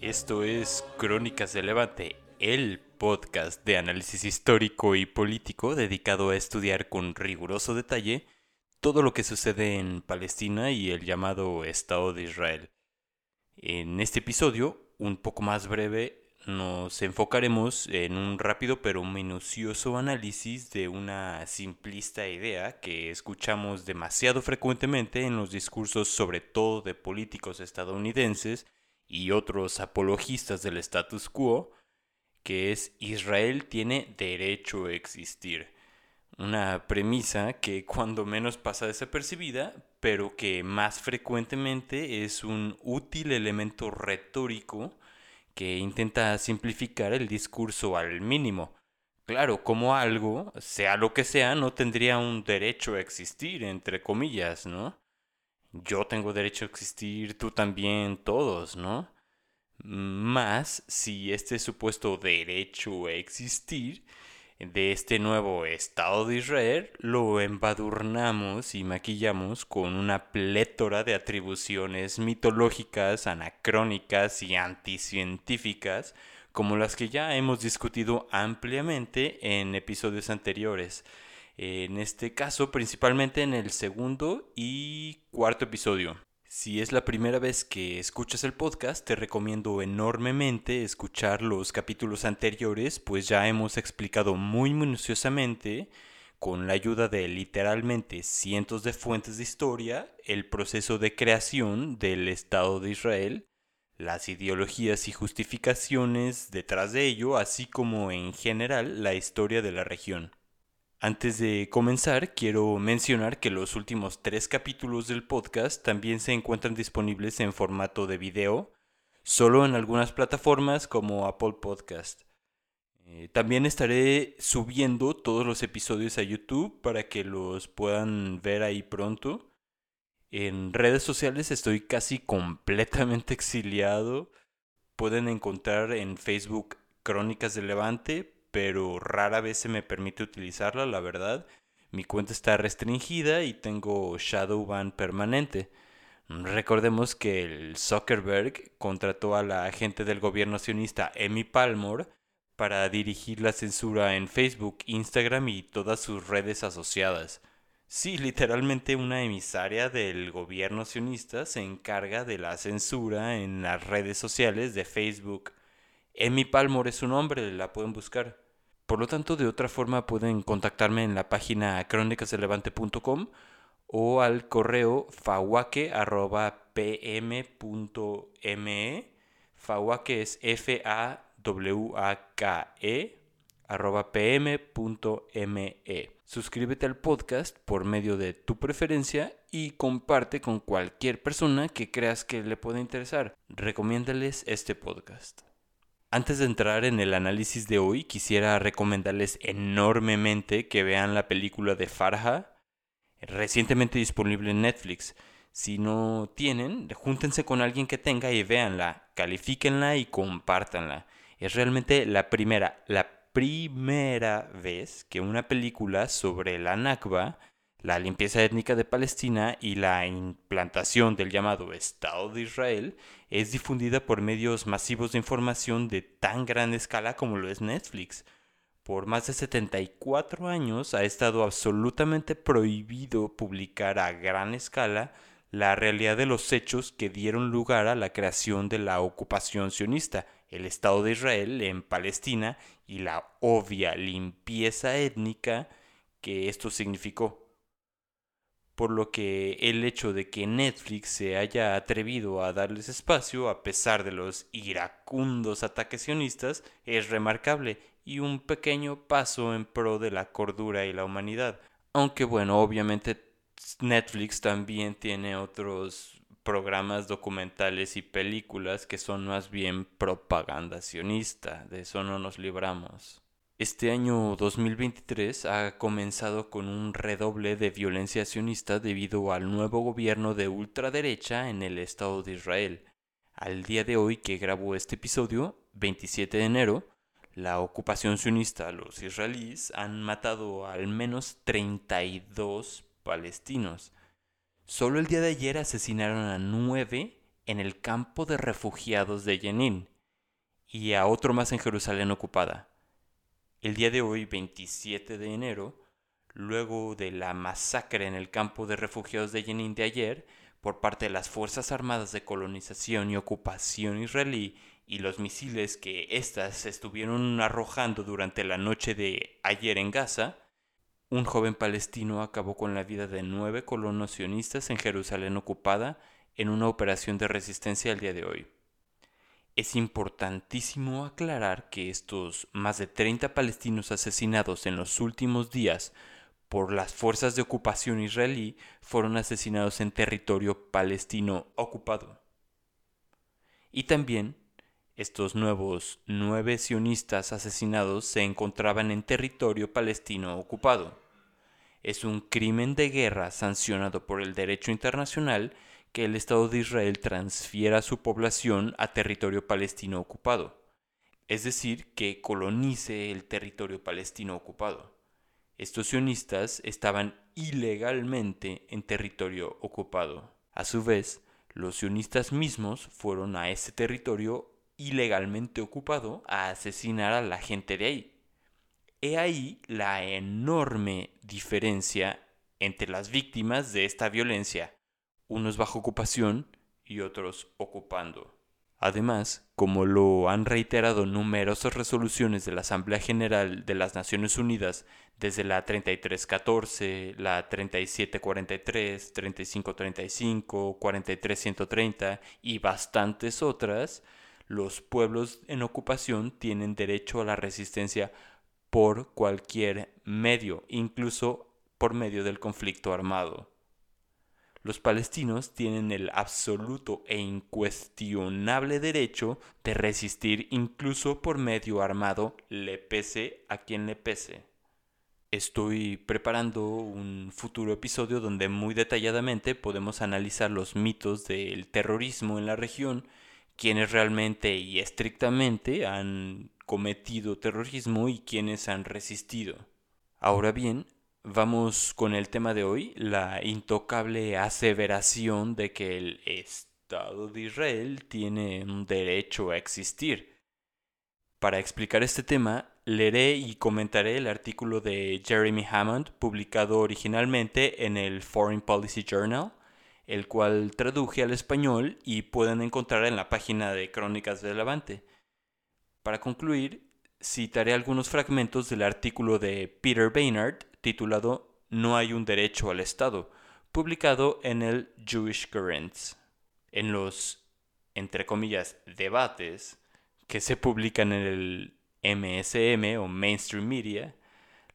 Esto es Crónicas de Levante, el podcast de análisis histórico y político dedicado a estudiar con riguroso detalle todo lo que sucede en Palestina y el llamado Estado de Israel. En este episodio, un poco más breve, nos enfocaremos en un rápido pero minucioso análisis de una simplista idea que escuchamos demasiado frecuentemente en los discursos sobre todo de políticos estadounidenses y otros apologistas del status quo, que es Israel tiene derecho a existir. Una premisa que cuando menos pasa desapercibida, pero que más frecuentemente es un útil elemento retórico que intenta simplificar el discurso al mínimo. Claro, como algo, sea lo que sea, no tendría un derecho a existir, entre comillas, ¿no? Yo tengo derecho a existir, tú también, todos, ¿no? Más si este supuesto derecho a existir de este nuevo Estado de Israel lo embadurnamos y maquillamos con una plétora de atribuciones mitológicas, anacrónicas y anticientíficas, como las que ya hemos discutido ampliamente en episodios anteriores. En este caso, principalmente en el segundo y cuarto episodio. Si es la primera vez que escuchas el podcast, te recomiendo enormemente escuchar los capítulos anteriores, pues ya hemos explicado muy minuciosamente, con la ayuda de literalmente cientos de fuentes de historia, el proceso de creación del Estado de Israel, las ideologías y justificaciones detrás de ello, así como en general la historia de la región. Antes de comenzar, quiero mencionar que los últimos tres capítulos del podcast también se encuentran disponibles en formato de video, solo en algunas plataformas como Apple Podcast. Eh, también estaré subiendo todos los episodios a YouTube para que los puedan ver ahí pronto. En redes sociales estoy casi completamente exiliado. Pueden encontrar en Facebook Crónicas de Levante, pero rara vez se me permite utilizarla, la verdad. Mi cuenta está restringida y tengo shadow ban permanente. Recordemos que el Zuckerberg contrató a la agente del gobierno sionista Amy Palmore para dirigir la censura en Facebook, Instagram y todas sus redes asociadas. Sí, literalmente una emisaria del gobierno sionista se encarga de la censura en las redes sociales de Facebook. Amy Palmore es su nombre, la pueden buscar. Por lo tanto, de otra forma pueden contactarme en la página crónicasrelevante.com o al correo fawaque.pm.me. Fawaque es F-A-W-A-K-E pm.me. Suscríbete al podcast por medio de tu preferencia y comparte con cualquier persona que creas que le pueda interesar. Recomiéndales este podcast. Antes de entrar en el análisis de hoy, quisiera recomendarles enormemente que vean la película de Farha, recientemente disponible en Netflix. Si no tienen, júntense con alguien que tenga y véanla, califíquenla y compártanla. Es realmente la primera, la primera vez que una película sobre la Nakba la limpieza étnica de Palestina y la implantación del llamado Estado de Israel es difundida por medios masivos de información de tan gran escala como lo es Netflix. Por más de 74 años ha estado absolutamente prohibido publicar a gran escala la realidad de los hechos que dieron lugar a la creación de la ocupación sionista, el Estado de Israel en Palestina y la obvia limpieza étnica que esto significó por lo que el hecho de que Netflix se haya atrevido a darles espacio a pesar de los iracundos ataques sionistas es remarcable y un pequeño paso en pro de la cordura y la humanidad. Aunque bueno, obviamente Netflix también tiene otros programas documentales y películas que son más bien propaganda sionista, de eso no nos libramos. Este año 2023 ha comenzado con un redoble de violencia sionista debido al nuevo gobierno de ultraderecha en el Estado de Israel. Al día de hoy que grabo este episodio, 27 de enero, la ocupación sionista, los israelíes, han matado al menos 32 palestinos. Solo el día de ayer asesinaron a nueve en el campo de refugiados de Jenin y a otro más en Jerusalén ocupada. El día de hoy, 27 de enero, luego de la masacre en el campo de refugiados de Jenin de ayer por parte de las Fuerzas Armadas de Colonización y Ocupación israelí y los misiles que éstas estuvieron arrojando durante la noche de ayer en Gaza, un joven palestino acabó con la vida de nueve colonos sionistas en Jerusalén ocupada en una operación de resistencia el día de hoy. Es importantísimo aclarar que estos más de 30 palestinos asesinados en los últimos días por las fuerzas de ocupación israelí fueron asesinados en territorio palestino ocupado. Y también estos nuevos nueve sionistas asesinados se encontraban en territorio palestino ocupado. Es un crimen de guerra sancionado por el derecho internacional que el Estado de Israel transfiera su población a territorio palestino ocupado, es decir, que colonice el territorio palestino ocupado. Estos sionistas estaban ilegalmente en territorio ocupado. A su vez, los sionistas mismos fueron a ese territorio ilegalmente ocupado a asesinar a la gente de ahí. He ahí la enorme diferencia entre las víctimas de esta violencia unos bajo ocupación y otros ocupando. Además, como lo han reiterado numerosas resoluciones de la Asamblea General de las Naciones Unidas desde la 3314, la 3743, 3535, 43130 y bastantes otras, los pueblos en ocupación tienen derecho a la resistencia por cualquier medio, incluso por medio del conflicto armado. Los palestinos tienen el absoluto e incuestionable derecho de resistir incluso por medio armado, le pese a quien le pese. Estoy preparando un futuro episodio donde muy detalladamente podemos analizar los mitos del terrorismo en la región, quienes realmente y estrictamente han cometido terrorismo y quienes han resistido. Ahora bien, Vamos con el tema de hoy, la intocable aseveración de que el Estado de Israel tiene un derecho a existir. Para explicar este tema, leeré y comentaré el artículo de Jeremy Hammond publicado originalmente en el Foreign Policy Journal, el cual traduje al español y pueden encontrar en la página de Crónicas de Levante. Para concluir, citaré algunos fragmentos del artículo de Peter Baynard titulado No hay un derecho al Estado, publicado en el Jewish Currents. En los, entre comillas, debates que se publican en el MSM o Mainstream Media,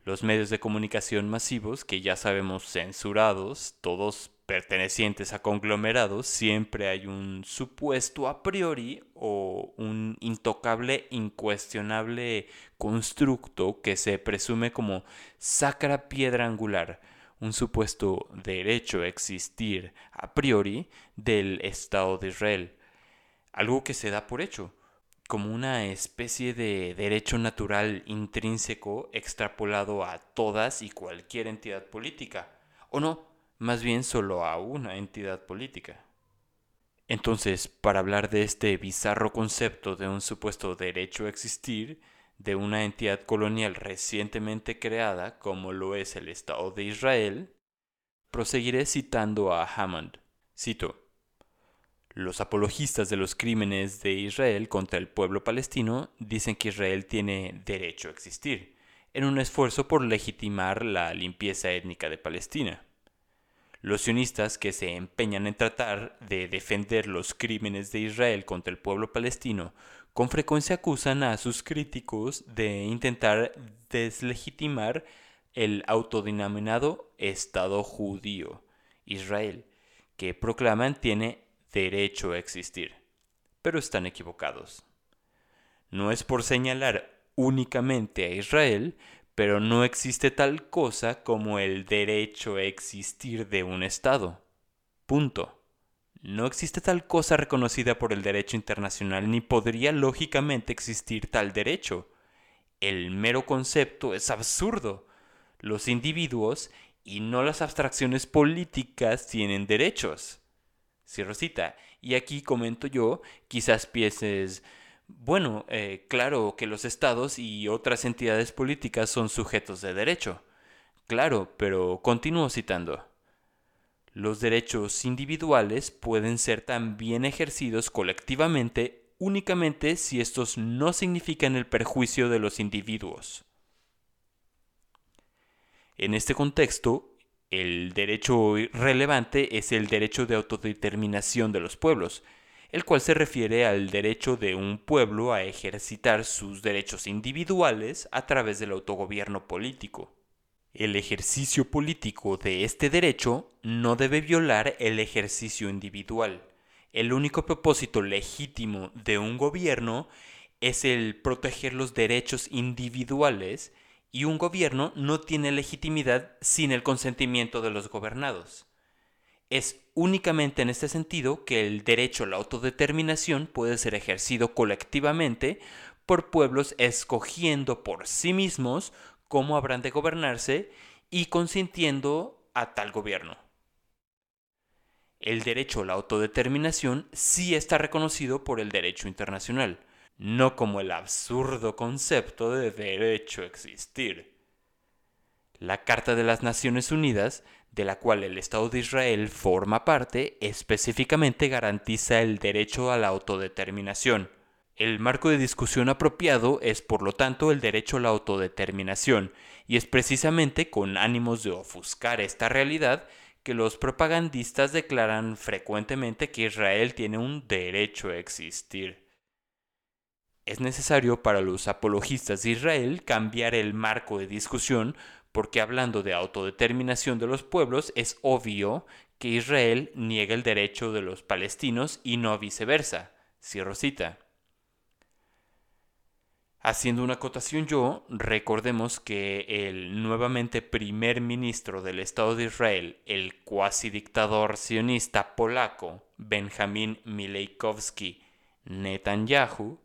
los medios de comunicación masivos que ya sabemos censurados, todos pertenecientes a conglomerados, siempre hay un supuesto a priori o un intocable, incuestionable constructo que se presume como sacra piedra angular, un supuesto derecho a existir a priori del Estado de Israel, algo que se da por hecho, como una especie de derecho natural intrínseco extrapolado a todas y cualquier entidad política, o no, más bien solo a una entidad política. Entonces, para hablar de este bizarro concepto de un supuesto derecho a existir, de una entidad colonial recientemente creada como lo es el Estado de Israel, proseguiré citando a Hammond. Cito, Los apologistas de los crímenes de Israel contra el pueblo palestino dicen que Israel tiene derecho a existir, en un esfuerzo por legitimar la limpieza étnica de Palestina. Los sionistas que se empeñan en tratar de defender los crímenes de Israel contra el pueblo palestino con frecuencia acusan a sus críticos de intentar deslegitimar el autodenominado Estado judío, Israel, que proclaman tiene derecho a existir. Pero están equivocados. No es por señalar únicamente a Israel, pero no existe tal cosa como el derecho a existir de un Estado. Punto. No existe tal cosa reconocida por el derecho internacional ni podría lógicamente existir tal derecho. El mero concepto es absurdo. Los individuos y no las abstracciones políticas tienen derechos. Cierro cita. Y aquí comento yo, quizás pienses, bueno, eh, claro que los estados y otras entidades políticas son sujetos de derecho. Claro, pero continúo citando. Los derechos individuales pueden ser también ejercidos colectivamente únicamente si estos no significan el perjuicio de los individuos. En este contexto, el derecho relevante es el derecho de autodeterminación de los pueblos, el cual se refiere al derecho de un pueblo a ejercitar sus derechos individuales a través del autogobierno político. El ejercicio político de este derecho no debe violar el ejercicio individual. El único propósito legítimo de un gobierno es el proteger los derechos individuales y un gobierno no tiene legitimidad sin el consentimiento de los gobernados. Es únicamente en este sentido que el derecho a la autodeterminación puede ser ejercido colectivamente por pueblos escogiendo por sí mismos cómo habrán de gobernarse y consintiendo a tal gobierno. El derecho a la autodeterminación sí está reconocido por el derecho internacional, no como el absurdo concepto de derecho a existir. La Carta de las Naciones Unidas de la cual el Estado de Israel forma parte, específicamente garantiza el derecho a la autodeterminación. El marco de discusión apropiado es, por lo tanto, el derecho a la autodeterminación, y es precisamente con ánimos de ofuscar esta realidad que los propagandistas declaran frecuentemente que Israel tiene un derecho a existir. Es necesario para los apologistas de Israel cambiar el marco de discusión porque hablando de autodeterminación de los pueblos, es obvio que Israel niega el derecho de los palestinos y no viceversa. Cierro cita. Haciendo una acotación yo, recordemos que el nuevamente primer ministro del Estado de Israel, el cuasi dictador sionista polaco Benjamín Milejkowski Netanyahu,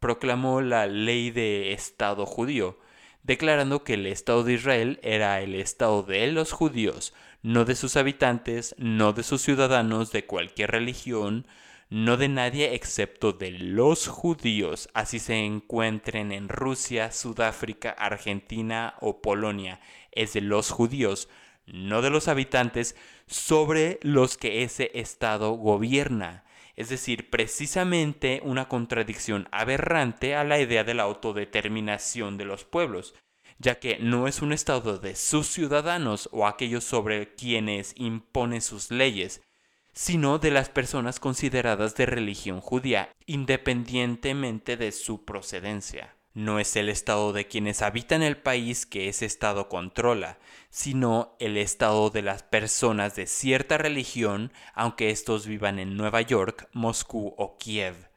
proclamó la ley de Estado judío, declarando que el Estado de Israel era el Estado de los judíos, no de sus habitantes, no de sus ciudadanos de cualquier religión, no de nadie excepto de los judíos, así se encuentren en Rusia, Sudáfrica, Argentina o Polonia. Es de los judíos, no de los habitantes, sobre los que ese Estado gobierna es decir, precisamente una contradicción aberrante a la idea de la autodeterminación de los pueblos, ya que no es un Estado de sus ciudadanos o aquellos sobre quienes impone sus leyes, sino de las personas consideradas de religión judía, independientemente de su procedencia. No es el estado de quienes habitan el país que ese estado controla, sino el estado de las personas de cierta religión, aunque estos vivan en Nueva York, Moscú o Kiev.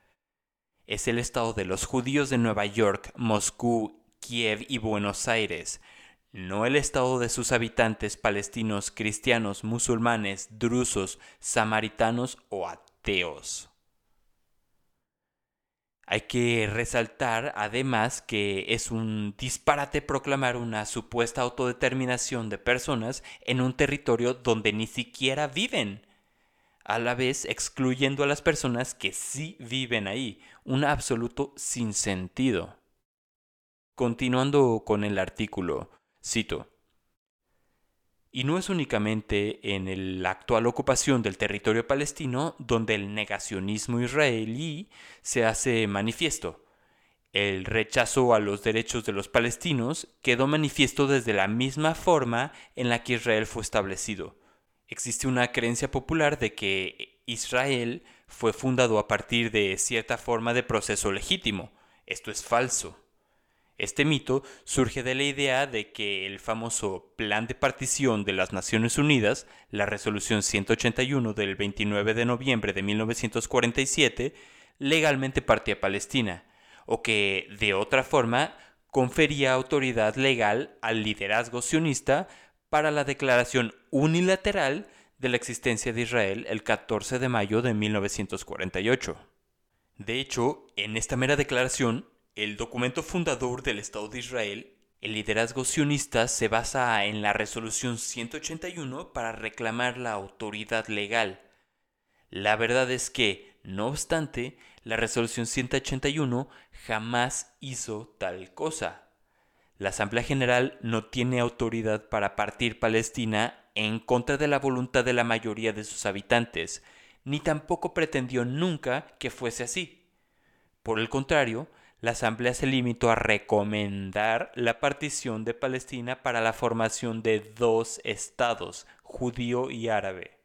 Es el estado de los judíos de Nueva York, Moscú, Kiev y Buenos Aires, no el estado de sus habitantes palestinos, cristianos, musulmanes, drusos, samaritanos o ateos. Hay que resaltar además que es un disparate proclamar una supuesta autodeterminación de personas en un territorio donde ni siquiera viven, a la vez excluyendo a las personas que sí viven ahí, un absoluto sinsentido. Continuando con el artículo, cito, y no es únicamente en la actual ocupación del territorio palestino donde el negacionismo israelí se hace manifiesto. El rechazo a los derechos de los palestinos quedó manifiesto desde la misma forma en la que Israel fue establecido. Existe una creencia popular de que Israel fue fundado a partir de cierta forma de proceso legítimo. Esto es falso. Este mito surge de la idea de que el famoso Plan de Partición de las Naciones Unidas, la Resolución 181 del 29 de noviembre de 1947, legalmente partía Palestina, o que, de otra forma, confería autoridad legal al liderazgo sionista para la declaración unilateral de la existencia de Israel el 14 de mayo de 1948. De hecho, en esta mera declaración, el documento fundador del Estado de Israel, El liderazgo sionista se basa en la resolución 181 para reclamar la autoridad legal. La verdad es que, no obstante, la resolución 181 jamás hizo tal cosa. La Asamblea General no tiene autoridad para partir Palestina en contra de la voluntad de la mayoría de sus habitantes, ni tampoco pretendió nunca que fuese así. Por el contrario, la Asamblea se limitó a recomendar la partición de Palestina para la formación de dos estados, judío y árabe,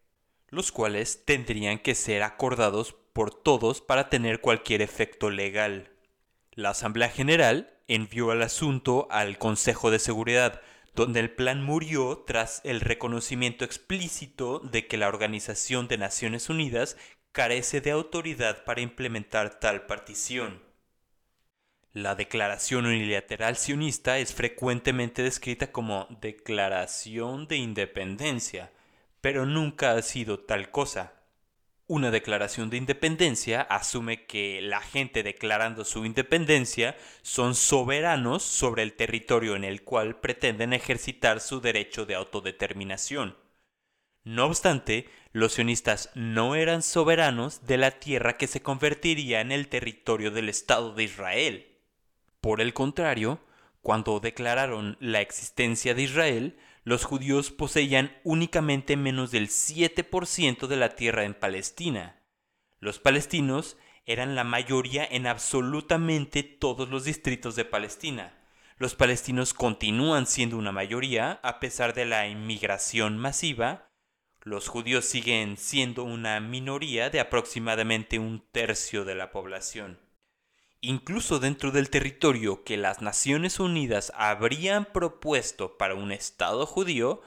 los cuales tendrían que ser acordados por todos para tener cualquier efecto legal. La Asamblea General envió el asunto al Consejo de Seguridad, donde el plan murió tras el reconocimiento explícito de que la Organización de Naciones Unidas carece de autoridad para implementar tal partición. La declaración unilateral sionista es frecuentemente descrita como declaración de independencia, pero nunca ha sido tal cosa. Una declaración de independencia asume que la gente declarando su independencia son soberanos sobre el territorio en el cual pretenden ejercitar su derecho de autodeterminación. No obstante, los sionistas no eran soberanos de la tierra que se convertiría en el territorio del Estado de Israel. Por el contrario, cuando declararon la existencia de Israel, los judíos poseían únicamente menos del 7% de la tierra en Palestina. Los palestinos eran la mayoría en absolutamente todos los distritos de Palestina. Los palestinos continúan siendo una mayoría a pesar de la inmigración masiva. Los judíos siguen siendo una minoría de aproximadamente un tercio de la población incluso dentro del territorio que las Naciones Unidas habrían propuesto para un Estado judío,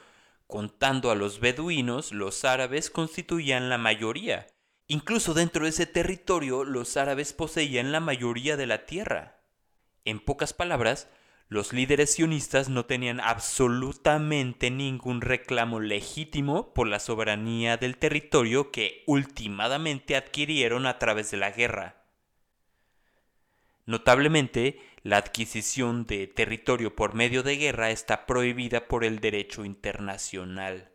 contando a los beduinos, los árabes constituían la mayoría. Incluso dentro de ese territorio los árabes poseían la mayoría de la tierra. En pocas palabras, los líderes sionistas no tenían absolutamente ningún reclamo legítimo por la soberanía del territorio que ultimadamente adquirieron a través de la guerra. Notablemente, la adquisición de territorio por medio de guerra está prohibida por el derecho internacional.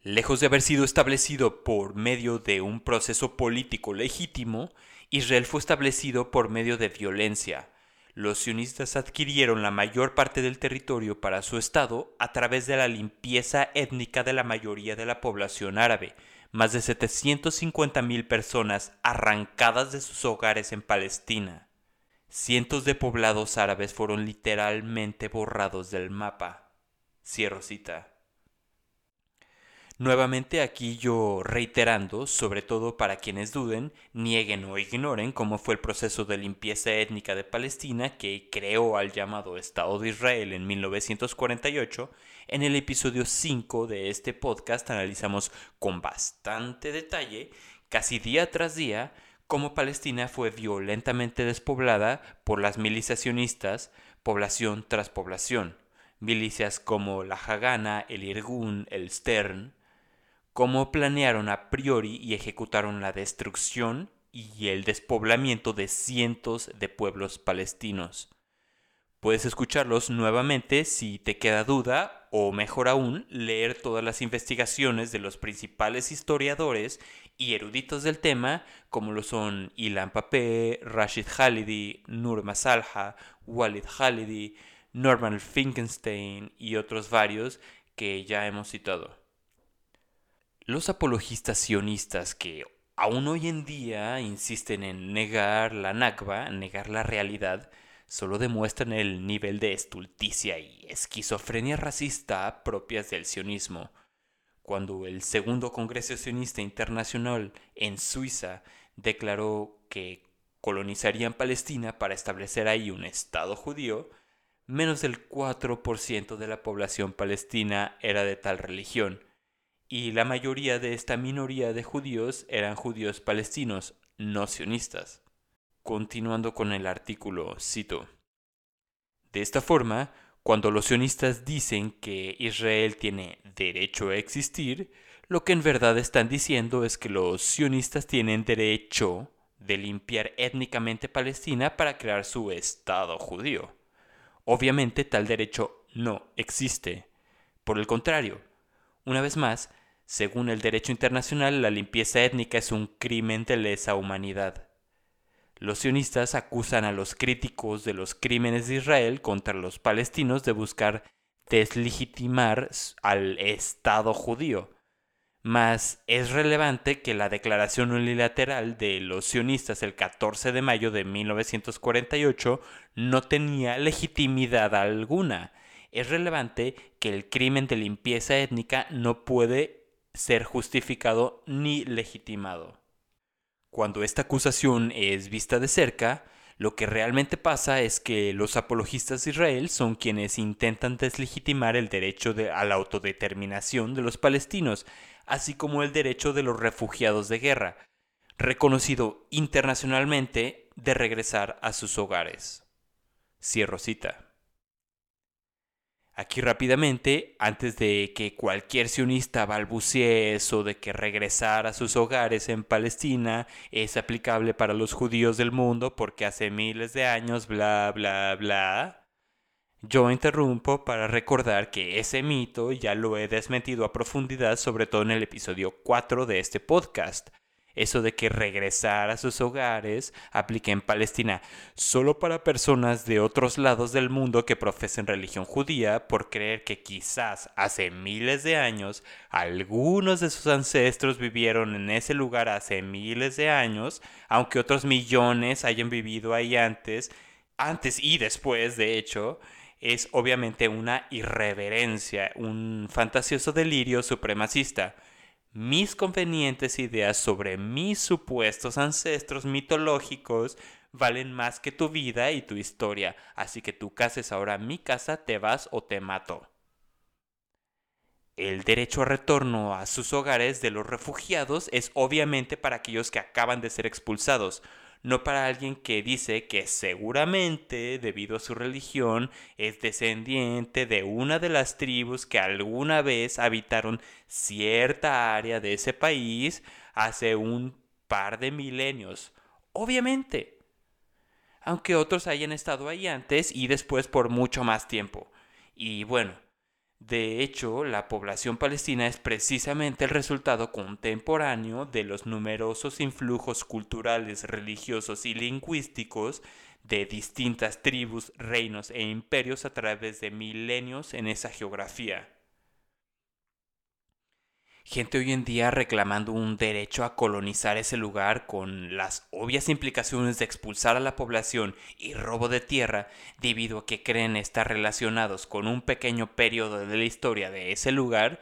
Lejos de haber sido establecido por medio de un proceso político legítimo, Israel fue establecido por medio de violencia. Los sionistas adquirieron la mayor parte del territorio para su Estado a través de la limpieza étnica de la mayoría de la población árabe, más de 750.000 personas arrancadas de sus hogares en Palestina. Cientos de poblados árabes fueron literalmente borrados del mapa. Cierro cita. Nuevamente aquí yo reiterando, sobre todo para quienes duden, nieguen o ignoren cómo fue el proceso de limpieza étnica de Palestina que creó al llamado Estado de Israel en 1948, en el episodio 5 de este podcast analizamos con bastante detalle, casi día tras día, cómo Palestina fue violentamente despoblada por las milicias población tras población. Milicias como la Hagana, el Irgun, el Stern, cómo planearon a priori y ejecutaron la destrucción y el despoblamiento de cientos de pueblos palestinos. Puedes escucharlos nuevamente si te queda duda o mejor aún leer todas las investigaciones de los principales historiadores y eruditos del tema como lo son Ilan Papé, Rashid Khalidi, Nur Masalha, Walid Khalidi, Norman Finkenstein y otros varios que ya hemos citado. Los apologistas sionistas que aún hoy en día insisten en negar la Nakba, negar la realidad, solo demuestran el nivel de estulticia y esquizofrenia racista propias del sionismo. Cuando el segundo Congreso Sionista Internacional en Suiza declaró que colonizarían Palestina para establecer ahí un Estado judío, menos del 4% de la población palestina era de tal religión, y la mayoría de esta minoría de judíos eran judíos palestinos, no sionistas. Continuando con el artículo, cito. De esta forma, cuando los sionistas dicen que Israel tiene derecho a existir, lo que en verdad están diciendo es que los sionistas tienen derecho de limpiar étnicamente Palestina para crear su Estado judío. Obviamente tal derecho no existe. Por el contrario, una vez más, según el derecho internacional, la limpieza étnica es un crimen de lesa humanidad. Los sionistas acusan a los críticos de los crímenes de Israel contra los palestinos de buscar deslegitimar al Estado judío. Mas es relevante que la declaración unilateral de los sionistas el 14 de mayo de 1948 no tenía legitimidad alguna. Es relevante que el crimen de limpieza étnica no puede ser justificado ni legitimado. Cuando esta acusación es vista de cerca, lo que realmente pasa es que los apologistas de Israel son quienes intentan deslegitimar el derecho a la autodeterminación de los palestinos, así como el derecho de los refugiados de guerra, reconocido internacionalmente de regresar a sus hogares. Cierro cita. Aquí rápidamente, antes de que cualquier sionista balbucee eso de que regresar a sus hogares en Palestina es aplicable para los judíos del mundo porque hace miles de años bla bla bla, yo interrumpo para recordar que ese mito ya lo he desmentido a profundidad sobre todo en el episodio 4 de este podcast eso de que regresar a sus hogares aplique en Palestina solo para personas de otros lados del mundo que profesen religión judía por creer que quizás hace miles de años algunos de sus ancestros vivieron en ese lugar hace miles de años, aunque otros millones hayan vivido ahí antes, antes y después, de hecho, es obviamente una irreverencia, un fantasioso delirio supremacista mis convenientes ideas sobre mis supuestos ancestros mitológicos valen más que tu vida y tu historia, así que tú cases ahora mi casa, te vas o te mato. El derecho a retorno a sus hogares de los refugiados es obviamente para aquellos que acaban de ser expulsados, no para alguien que dice que seguramente, debido a su religión, es descendiente de una de las tribus que alguna vez habitaron cierta área de ese país hace un par de milenios. Obviamente. Aunque otros hayan estado ahí antes y después por mucho más tiempo. Y bueno, de hecho, la población palestina es precisamente el resultado contemporáneo de los numerosos influjos culturales, religiosos y lingüísticos de distintas tribus, reinos e imperios a través de milenios en esa geografía gente hoy en día reclamando un derecho a colonizar ese lugar con las obvias implicaciones de expulsar a la población y robo de tierra debido a que creen estar relacionados con un pequeño periodo de la historia de ese lugar,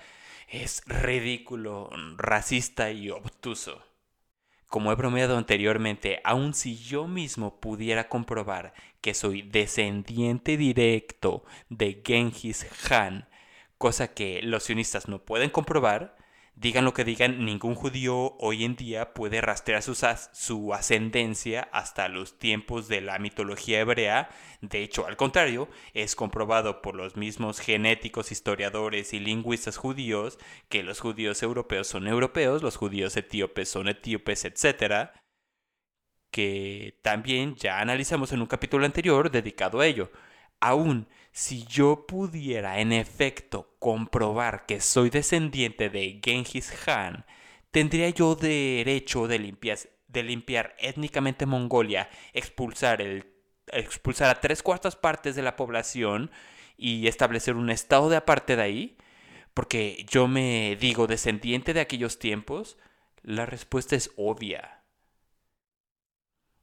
es ridículo, racista y obtuso. Como he bromeado anteriormente, aun si yo mismo pudiera comprobar que soy descendiente directo de Genghis Khan, cosa que los sionistas no pueden comprobar, Digan lo que digan, ningún judío hoy en día puede rastrear su, ascendencia hasta los tiempos de la mitología hebrea. De hecho, al contrario, es comprobado por los mismos genéticos, historiadores y lingüistas judíos que los judíos europeos son europeos, los judíos etíopes son etíopes, etc. Que también ya analizamos en un capítulo anterior dedicado a ello. Aún si yo pudiera en efecto comprobar que soy descendiente de Genghis Khan, tendría yo derecho de limpiar, de limpiar étnicamente Mongolia, expulsar, el, expulsar a tres cuartas partes de la población y establecer un estado de aparte de ahí, porque yo me digo descendiente de aquellos tiempos, la respuesta es obvia.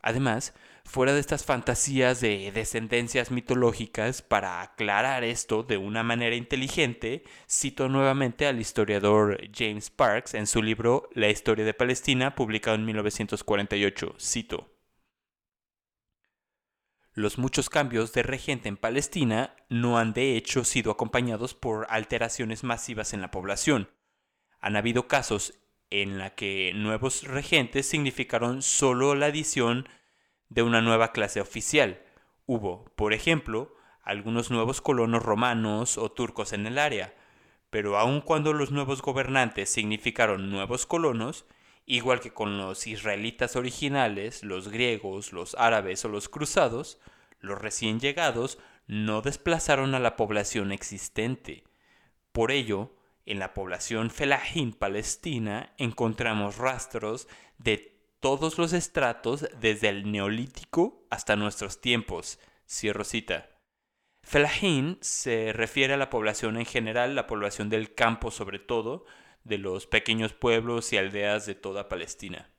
Además, fuera de estas fantasías de descendencias mitológicas, para aclarar esto de una manera inteligente, cito nuevamente al historiador James Parks en su libro La historia de Palestina, publicado en 1948. Cito. Los muchos cambios de regente en Palestina no han de hecho sido acompañados por alteraciones masivas en la población. Han habido casos en la que nuevos regentes significaron solo la adición de una nueva clase oficial. Hubo, por ejemplo, algunos nuevos colonos romanos o turcos en el área, pero aun cuando los nuevos gobernantes significaron nuevos colonos, igual que con los israelitas originales, los griegos, los árabes o los cruzados, los recién llegados no desplazaron a la población existente. Por ello, en la población felajín palestina encontramos rastros de todos los estratos desde el neolítico hasta nuestros tiempos. Cierro cita. Felajín se refiere a la población en general, la población del campo sobre todo, de los pequeños pueblos y aldeas de toda Palestina.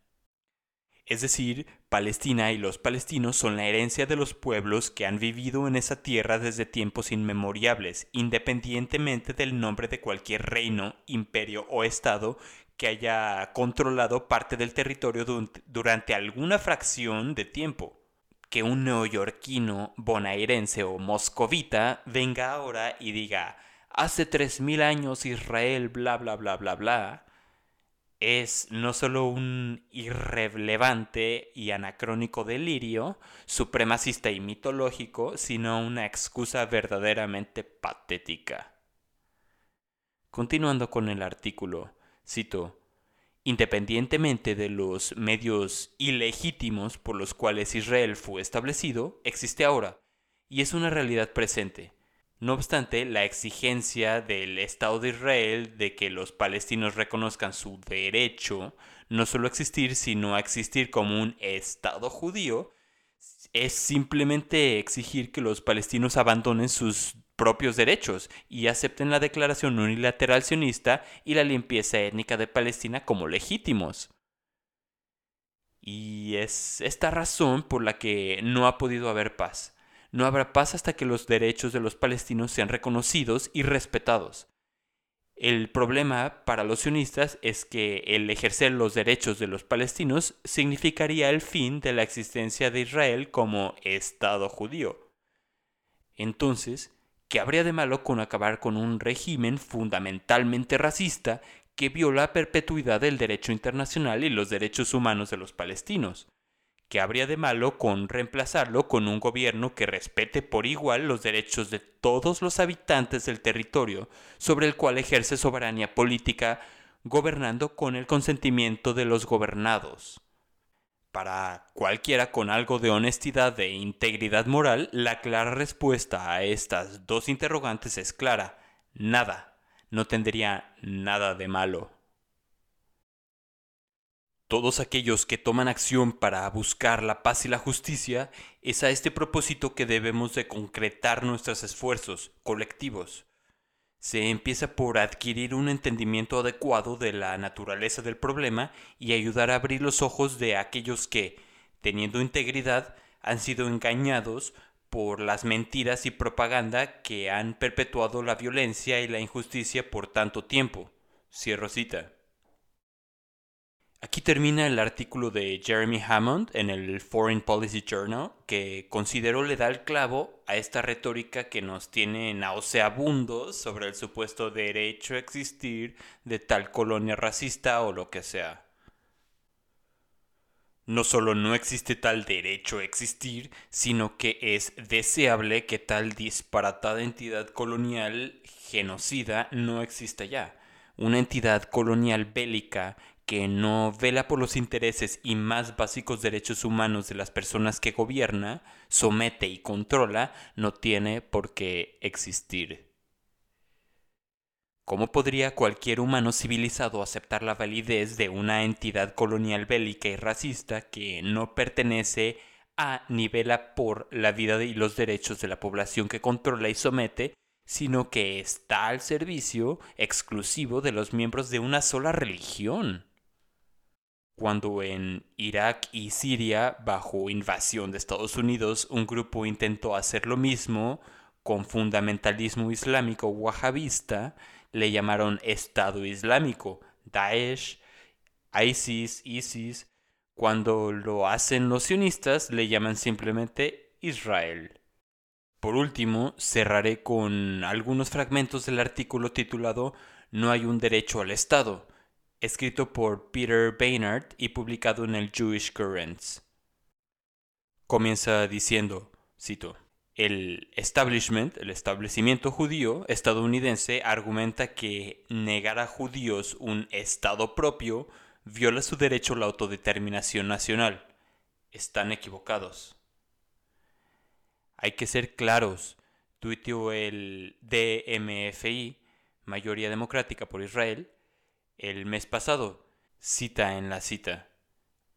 Es decir, Palestina y los palestinos son la herencia de los pueblos que han vivido en esa tierra desde tiempos inmemoriales, independientemente del nombre de cualquier reino, imperio o estado que haya controlado parte del territorio durante alguna fracción de tiempo. Que un neoyorquino, bonairense o moscovita venga ahora y diga, hace tres mil años Israel, bla, bla, bla, bla, bla, es no solo un irrelevante y anacrónico delirio, supremacista y mitológico, sino una excusa verdaderamente patética. Continuando con el artículo, cito, Independientemente de los medios ilegítimos por los cuales Israel fue establecido, existe ahora, y es una realidad presente. No obstante, la exigencia del Estado de Israel de que los palestinos reconozcan su derecho no solo a existir, sino a existir como un Estado judío, es simplemente exigir que los palestinos abandonen sus propios derechos y acepten la declaración unilateral sionista y la limpieza étnica de Palestina como legítimos. Y es esta razón por la que no ha podido haber paz no habrá paz hasta que los derechos de los palestinos sean reconocidos y respetados. El problema para los sionistas es que el ejercer los derechos de los palestinos significaría el fin de la existencia de Israel como Estado judío. Entonces, ¿qué habría de malo con acabar con un régimen fundamentalmente racista que viola la perpetuidad del derecho internacional y los derechos humanos de los palestinos? ¿Qué habría de malo con reemplazarlo con un gobierno que respete por igual los derechos de todos los habitantes del territorio sobre el cual ejerce soberanía política, gobernando con el consentimiento de los gobernados? Para cualquiera con algo de honestidad e integridad moral, la clara respuesta a estas dos interrogantes es clara. Nada. No tendría nada de malo. Todos aquellos que toman acción para buscar la paz y la justicia, es a este propósito que debemos de concretar nuestros esfuerzos colectivos. Se empieza por adquirir un entendimiento adecuado de la naturaleza del problema y ayudar a abrir los ojos de aquellos que, teniendo integridad, han sido engañados por las mentiras y propaganda que han perpetuado la violencia y la injusticia por tanto tiempo. Cierro cita. Aquí termina el artículo de Jeremy Hammond en el Foreign Policy Journal, que considero le da el clavo a esta retórica que nos tiene nauseabundos sobre el supuesto derecho a existir de tal colonia racista o lo que sea. No solo no existe tal derecho a existir, sino que es deseable que tal disparatada entidad colonial genocida no exista ya. Una entidad colonial bélica que no vela por los intereses y más básicos derechos humanos de las personas que gobierna, somete y controla, no tiene por qué existir. ¿Cómo podría cualquier humano civilizado aceptar la validez de una entidad colonial bélica y racista que no pertenece a ni vela por la vida y los derechos de la población que controla y somete, sino que está al servicio exclusivo de los miembros de una sola religión? Cuando en Irak y Siria, bajo invasión de Estados Unidos, un grupo intentó hacer lo mismo con fundamentalismo islámico wahhabista, le llamaron Estado Islámico, Daesh, ISIS, ISIS. Cuando lo hacen los sionistas, le llaman simplemente Israel. Por último, cerraré con algunos fragmentos del artículo titulado No hay un derecho al Estado, escrito por Peter Baynard y publicado en el Jewish Currents. Comienza diciendo, cito, el establishment, el establecimiento judío estadounidense argumenta que negar a judíos un Estado propio viola su derecho a la autodeterminación nacional. Están equivocados. Hay que ser claros. tuiteó el DMFI, Mayoría Democrática por Israel, el mes pasado, cita en la cita.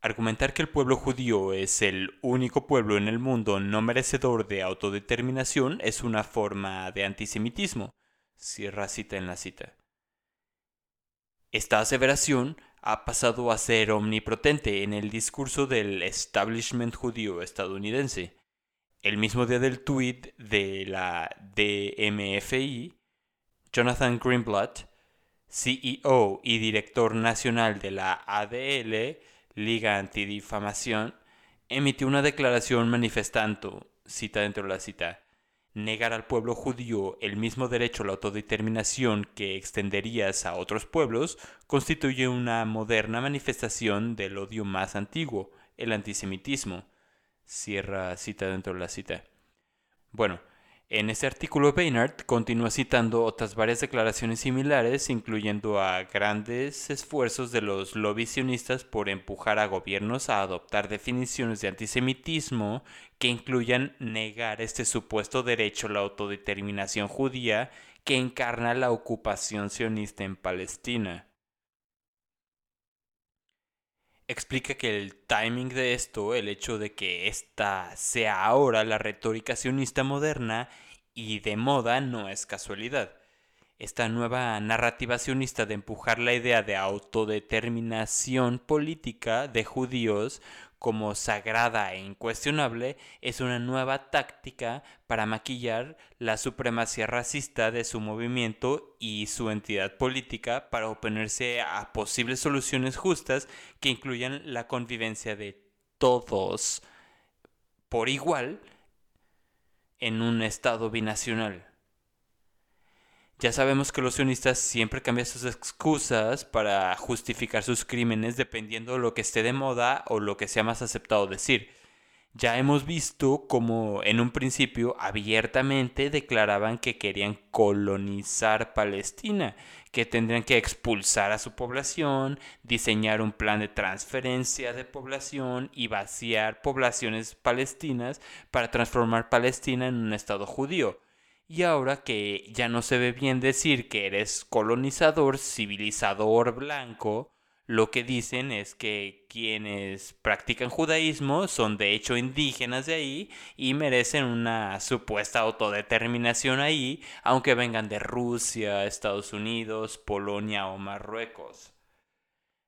Argumentar que el pueblo judío es el único pueblo en el mundo no merecedor de autodeterminación es una forma de antisemitismo. Cierra cita en la cita. Esta aseveración ha pasado a ser omnipotente en el discurso del establishment judío estadounidense. El mismo día del tuit de la DMFI, Jonathan Greenblatt, CEO y director nacional de la ADL, Liga Antidifamación, emitió una declaración manifestando, cita dentro de la cita, negar al pueblo judío el mismo derecho a la autodeterminación que extenderías a otros pueblos constituye una moderna manifestación del odio más antiguo, el antisemitismo. Cierra cita dentro de la cita. Bueno, en ese artículo, Baynard continúa citando otras varias declaraciones similares, incluyendo a grandes esfuerzos de los lobbies sionistas por empujar a gobiernos a adoptar definiciones de antisemitismo que incluyan negar este supuesto derecho a la autodeterminación judía que encarna la ocupación sionista en Palestina explica que el timing de esto, el hecho de que esta sea ahora la retórica sionista moderna y de moda, no es casualidad. Esta nueva narrativa sionista de empujar la idea de autodeterminación política de judíos como sagrada e incuestionable es una nueva táctica para maquillar la supremacía racista de su movimiento y su entidad política para oponerse a posibles soluciones justas que incluyan la convivencia de todos por igual en un estado binacional. Ya sabemos que los sionistas siempre cambian sus excusas para justificar sus crímenes dependiendo de lo que esté de moda o lo que sea más aceptado decir. Ya hemos visto como en un principio abiertamente declaraban que querían colonizar Palestina, que tendrían que expulsar a su población, diseñar un plan de transferencia de población y vaciar poblaciones palestinas para transformar Palestina en un estado judío. Y ahora que ya no se ve bien decir que eres colonizador, civilizador blanco, lo que dicen es que quienes practican judaísmo son de hecho indígenas de ahí y merecen una supuesta autodeterminación ahí, aunque vengan de Rusia, Estados Unidos, Polonia o Marruecos.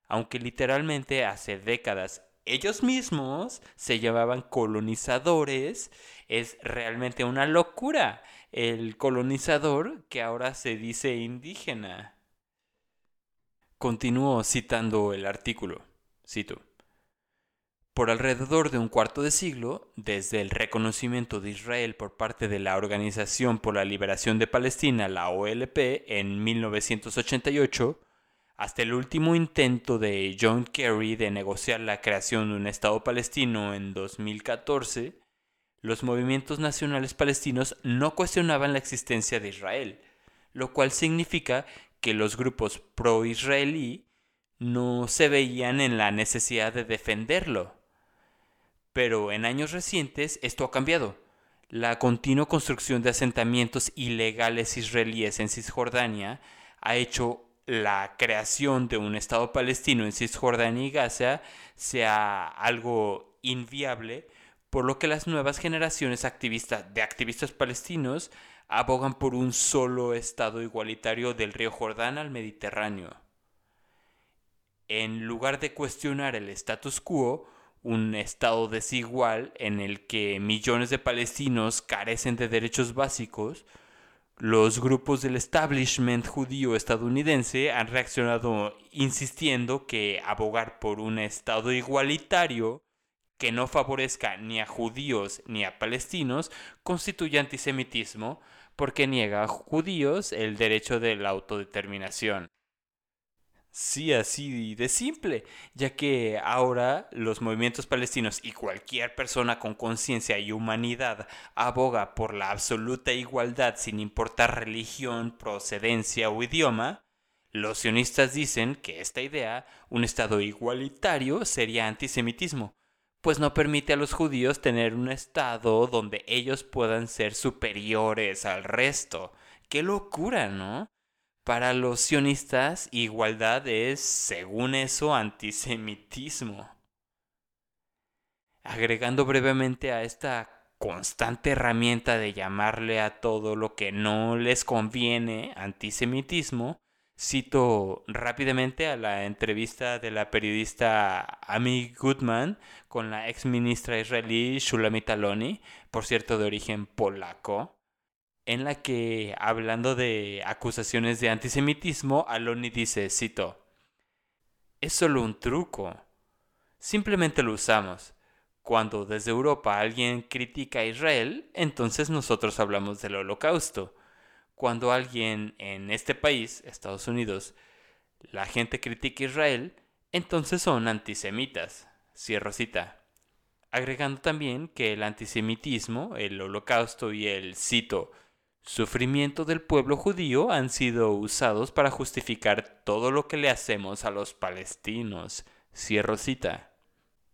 Aunque literalmente hace décadas ellos mismos se llamaban colonizadores, es realmente una locura el colonizador que ahora se dice indígena. Continúo citando el artículo. Cito. Por alrededor de un cuarto de siglo, desde el reconocimiento de Israel por parte de la Organización por la Liberación de Palestina, la OLP, en 1988, hasta el último intento de John Kerry de negociar la creación de un Estado palestino en 2014, los movimientos nacionales palestinos no cuestionaban la existencia de Israel, lo cual significa que los grupos pro-israelí no se veían en la necesidad de defenderlo. Pero en años recientes esto ha cambiado. La continua construcción de asentamientos ilegales israelíes en Cisjordania ha hecho la creación de un Estado palestino en Cisjordania y Gaza sea algo inviable por lo que las nuevas generaciones de activistas palestinos abogan por un solo Estado igualitario del río Jordán al Mediterráneo. En lugar de cuestionar el status quo, un Estado desigual en el que millones de palestinos carecen de derechos básicos, los grupos del establishment judío estadounidense han reaccionado insistiendo que abogar por un Estado igualitario que no favorezca ni a judíos ni a palestinos constituye antisemitismo porque niega a judíos el derecho de la autodeterminación. Sí, así de simple, ya que ahora los movimientos palestinos y cualquier persona con conciencia y humanidad aboga por la absoluta igualdad sin importar religión, procedencia o idioma, los sionistas dicen que esta idea, un Estado igualitario, sería antisemitismo, pues no permite a los judíos tener un estado donde ellos puedan ser superiores al resto. ¡Qué locura, ¿no? Para los sionistas, igualdad es, según eso, antisemitismo. Agregando brevemente a esta constante herramienta de llamarle a todo lo que no les conviene antisemitismo, cito rápidamente a la entrevista de la periodista Amy Goodman con la ex ministra israelí Shulamit Aloni, por cierto de origen polaco, en la que, hablando de acusaciones de antisemitismo, Aloni dice, cito, es solo un truco. Simplemente lo usamos. Cuando desde Europa alguien critica a Israel, entonces nosotros hablamos del holocausto. Cuando alguien en este país, Estados Unidos, la gente critica a Israel, entonces son antisemitas. Cierro cita. Agregando también que el antisemitismo, el holocausto y el, cito, sufrimiento del pueblo judío han sido usados para justificar todo lo que le hacemos a los palestinos. Cierro cita.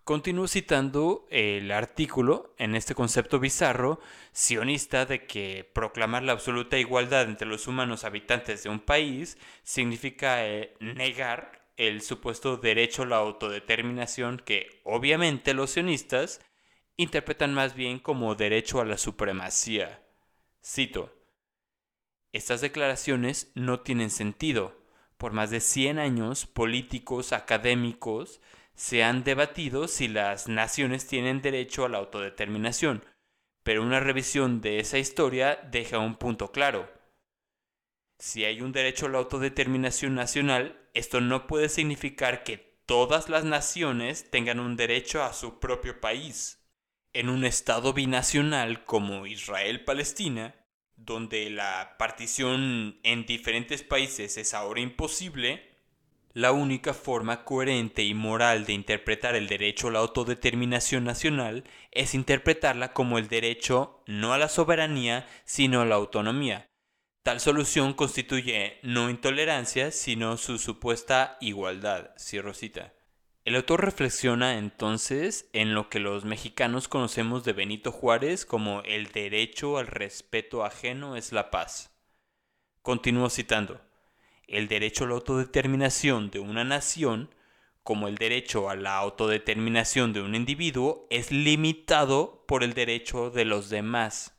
Continúo citando el artículo en este concepto bizarro sionista de que proclamar la absoluta igualdad entre los humanos habitantes de un país significa eh, negar el supuesto derecho a la autodeterminación que obviamente los sionistas interpretan más bien como derecho a la supremacía. Cito, estas declaraciones no tienen sentido. Por más de 100 años, políticos, académicos, se han debatido si las naciones tienen derecho a la autodeterminación, pero una revisión de esa historia deja un punto claro. Si hay un derecho a la autodeterminación nacional, esto no puede significar que todas las naciones tengan un derecho a su propio país. En un Estado binacional como Israel-Palestina, donde la partición en diferentes países es ahora imposible, la única forma coherente y moral de interpretar el derecho a la autodeterminación nacional es interpretarla como el derecho no a la soberanía, sino a la autonomía. Tal solución constituye no intolerancia, sino su supuesta igualdad. Cierro cita. El autor reflexiona entonces en lo que los mexicanos conocemos de Benito Juárez como el derecho al respeto ajeno es la paz. Continúo citando el derecho a la autodeterminación de una nación, como el derecho a la autodeterminación de un individuo, es limitado por el derecho de los demás.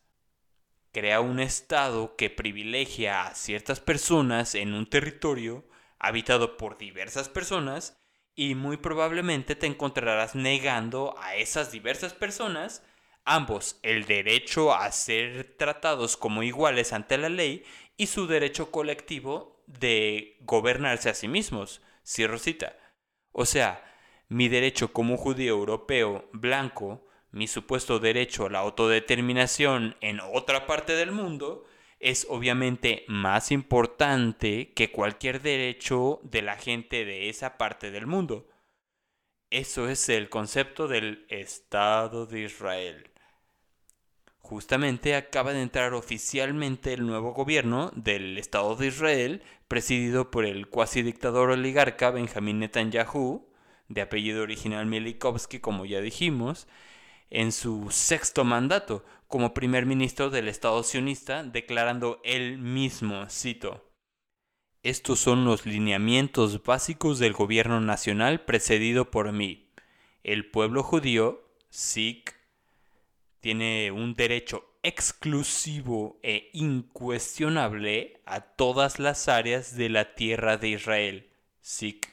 Crea un Estado que privilegia a ciertas personas en un territorio habitado por diversas personas y muy probablemente te encontrarás negando a esas diversas personas ambos el derecho a ser tratados como iguales ante la ley y su derecho colectivo de gobernarse a sí mismos. Cierro cita. O sea, mi derecho como judío europeo blanco, mi supuesto derecho a la autodeterminación en otra parte del mundo, es obviamente más importante que cualquier derecho de la gente de esa parte del mundo. Eso es el concepto del Estado de Israel. Justamente acaba de entrar oficialmente el nuevo gobierno del Estado de Israel, presidido por el cuasi dictador oligarca Benjamín Netanyahu, de apellido original Milikovsky, como ya dijimos, en su sexto mandato como primer ministro del Estado sionista, declarando él mismo, cito, Estos son los lineamientos básicos del gobierno nacional precedido por mí. El pueblo judío, Sikh, tiene un derecho exclusivo e incuestionable a todas las áreas de la tierra de Israel. SIC.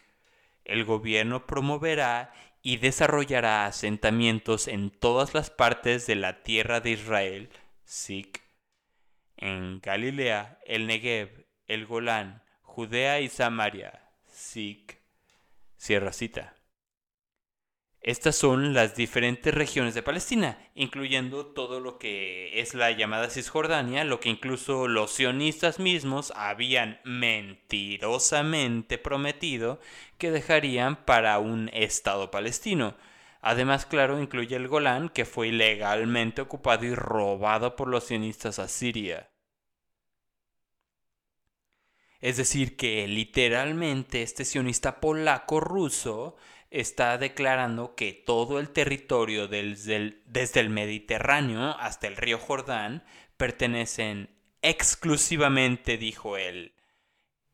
El gobierno promoverá y desarrollará asentamientos en todas las partes de la tierra de Israel. SIC. En Galilea, el Negev, el Golán, Judea y Samaria. SIC. Cierra cita. Estas son las diferentes regiones de Palestina, incluyendo todo lo que es la llamada Cisjordania, lo que incluso los sionistas mismos habían mentirosamente prometido que dejarían para un Estado palestino. Además, claro, incluye el Golán, que fue ilegalmente ocupado y robado por los sionistas a Siria. Es decir, que literalmente este sionista polaco ruso está declarando que todo el territorio desde el Mediterráneo hasta el río Jordán pertenecen exclusivamente, dijo él,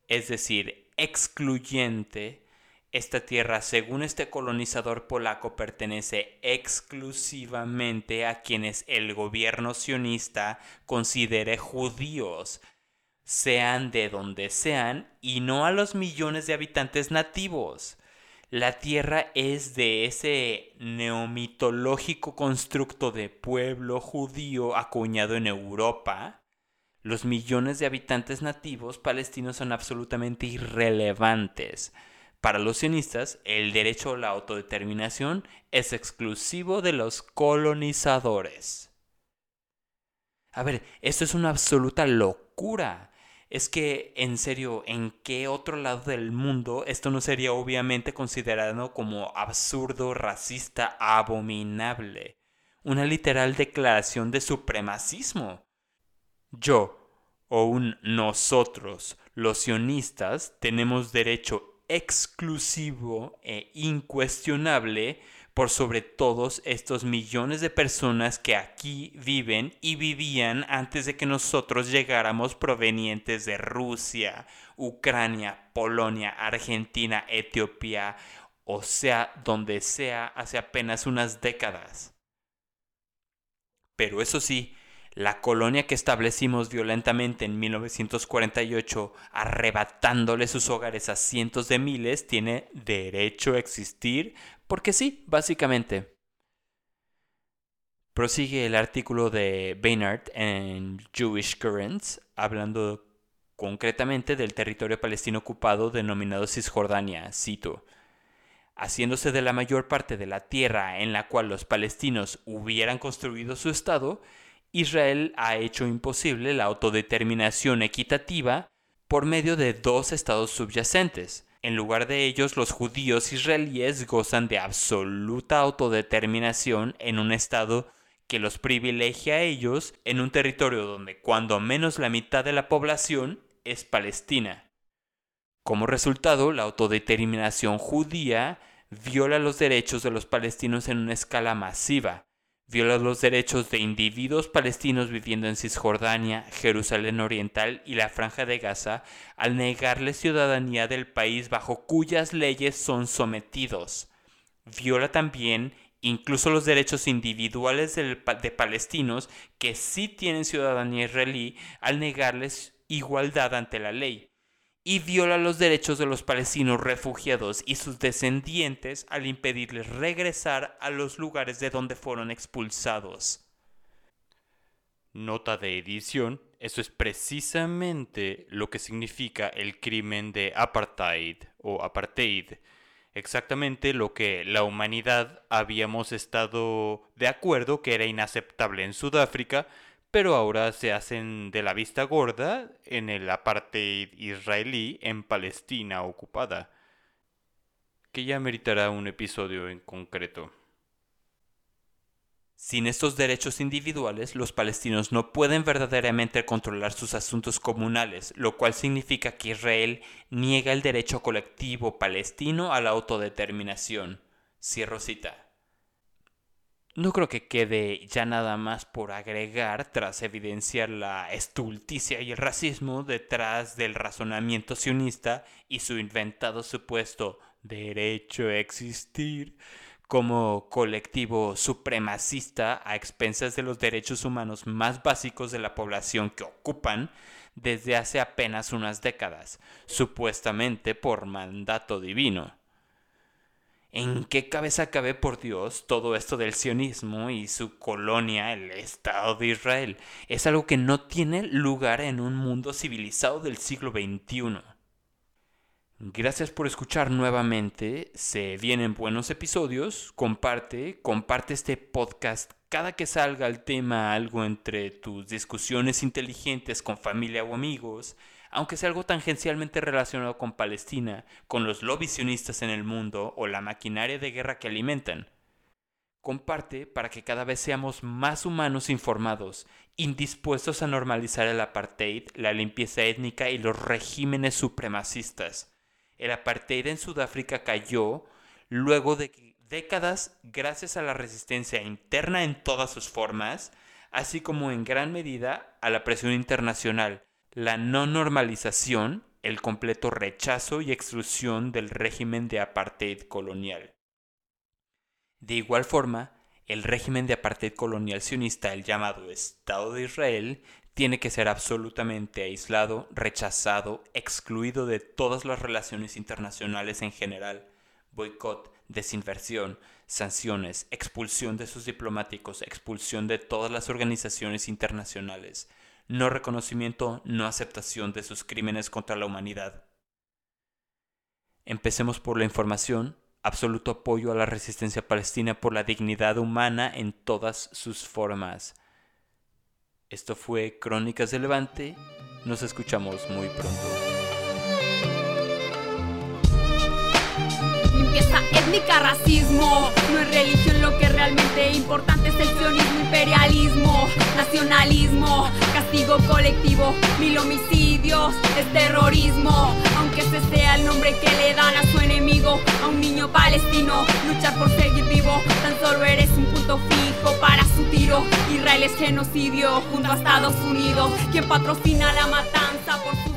es decir, excluyente, esta tierra, según este colonizador polaco, pertenece exclusivamente a quienes el gobierno sionista considere judíos, sean de donde sean, y no a los millones de habitantes nativos. La tierra es de ese neomitológico constructo de pueblo judío acuñado en Europa. Los millones de habitantes nativos palestinos son absolutamente irrelevantes. Para los sionistas, el derecho a la autodeterminación es exclusivo de los colonizadores. A ver, esto es una absoluta locura es que, en serio, ¿en qué otro lado del mundo esto no sería obviamente considerado como absurdo, racista, abominable? Una literal declaración de supremacismo. Yo, o un nosotros, los sionistas, tenemos derecho exclusivo e incuestionable por sobre todos estos millones de personas que aquí viven y vivían antes de que nosotros llegáramos provenientes de Rusia, Ucrania, Polonia, Argentina, Etiopía, o sea, donde sea hace apenas unas décadas. Pero eso sí, la colonia que establecimos violentamente en 1948, arrebatándole sus hogares a cientos de miles, tiene derecho a existir porque sí, básicamente. Prosigue el artículo de Baynard en Jewish Currents, hablando concretamente del territorio palestino ocupado denominado Cisjordania, cito, haciéndose de la mayor parte de la tierra en la cual los palestinos hubieran construido su Estado, Israel ha hecho imposible la autodeterminación equitativa por medio de dos estados subyacentes, en lugar de ellos, los judíos israelíes gozan de absoluta autodeterminación en un estado que los privilegia a ellos en un territorio donde cuando menos la mitad de la población es palestina. Como resultado, la autodeterminación judía viola los derechos de los palestinos en una escala masiva, viola los derechos de individuos palestinos viviendo en Cisjordania, Jerusalén Oriental y la Franja de Gaza al negarles ciudadanía del país bajo cuyas leyes son sometidos. Viola también incluso los derechos individuales de palestinos que sí tienen ciudadanía israelí al negarles igualdad ante la ley y viola los derechos de los palestinos refugiados y sus descendientes al impedirles regresar a los lugares de donde fueron expulsados. Nota de edición, eso es precisamente lo que significa el crimen de apartheid o apartheid, exactamente lo que la humanidad habíamos estado de acuerdo que era inaceptable en Sudáfrica, pero ahora se hacen de la vista gorda en el apartheid israelí en Palestina ocupada, que ya meritará un episodio en concreto. Sin estos derechos individuales, los palestinos no pueden verdaderamente controlar sus asuntos comunales, lo cual significa que Israel niega el derecho colectivo palestino a la autodeterminación. Cierro cita. No creo que quede ya nada más por agregar tras evidenciar la estulticia y el racismo detrás del razonamiento sionista y su inventado supuesto derecho a existir como colectivo supremacista a expensas de los derechos humanos más básicos de la población que ocupan desde hace apenas unas décadas, supuestamente por mandato divino. ¿En qué cabeza cabe por Dios todo esto del sionismo y su colonia, el Estado de Israel? Es algo que no tiene lugar en un mundo civilizado del siglo XXI. Gracias por escuchar nuevamente. Se vienen buenos episodios. Comparte, comparte este podcast cada que salga el tema algo entre tus discusiones inteligentes con familia o amigos aunque sea algo tangencialmente relacionado con Palestina, con los lobbies en el mundo o la maquinaria de guerra que alimentan. Comparte para que cada vez seamos más humanos informados, indispuestos a normalizar el apartheid, la limpieza étnica y los regímenes supremacistas. El apartheid en Sudáfrica cayó, luego de décadas gracias a la resistencia interna en todas sus formas, así como en gran medida a la presión internacional, la no normalización, el completo rechazo y exclusión del régimen de apartheid colonial. De igual forma, el régimen de apartheid colonial sionista, el llamado Estado de Israel, tiene que ser absolutamente aislado, rechazado, excluido de todas las relaciones internacionales en general, boicot, desinversión, sanciones, expulsión de sus diplomáticos, expulsión de todas las organizaciones internacionales, no reconocimiento, no aceptación de sus crímenes contra la humanidad. Empecemos por la información, absoluto apoyo a la resistencia palestina por la dignidad humana en todas sus formas. Esto fue Crónicas de Levante, nos escuchamos muy pronto. Realmente importante es el sionismo, imperialismo, nacionalismo, castigo colectivo, mil homicidios, es terrorismo. Aunque ese sea el nombre que le dan a su enemigo, a un niño palestino, luchar por seguir vivo, tan solo eres un punto fijo para su tiro. Israel es genocidio junto a Estados Unidos, quien patrocina la matanza por su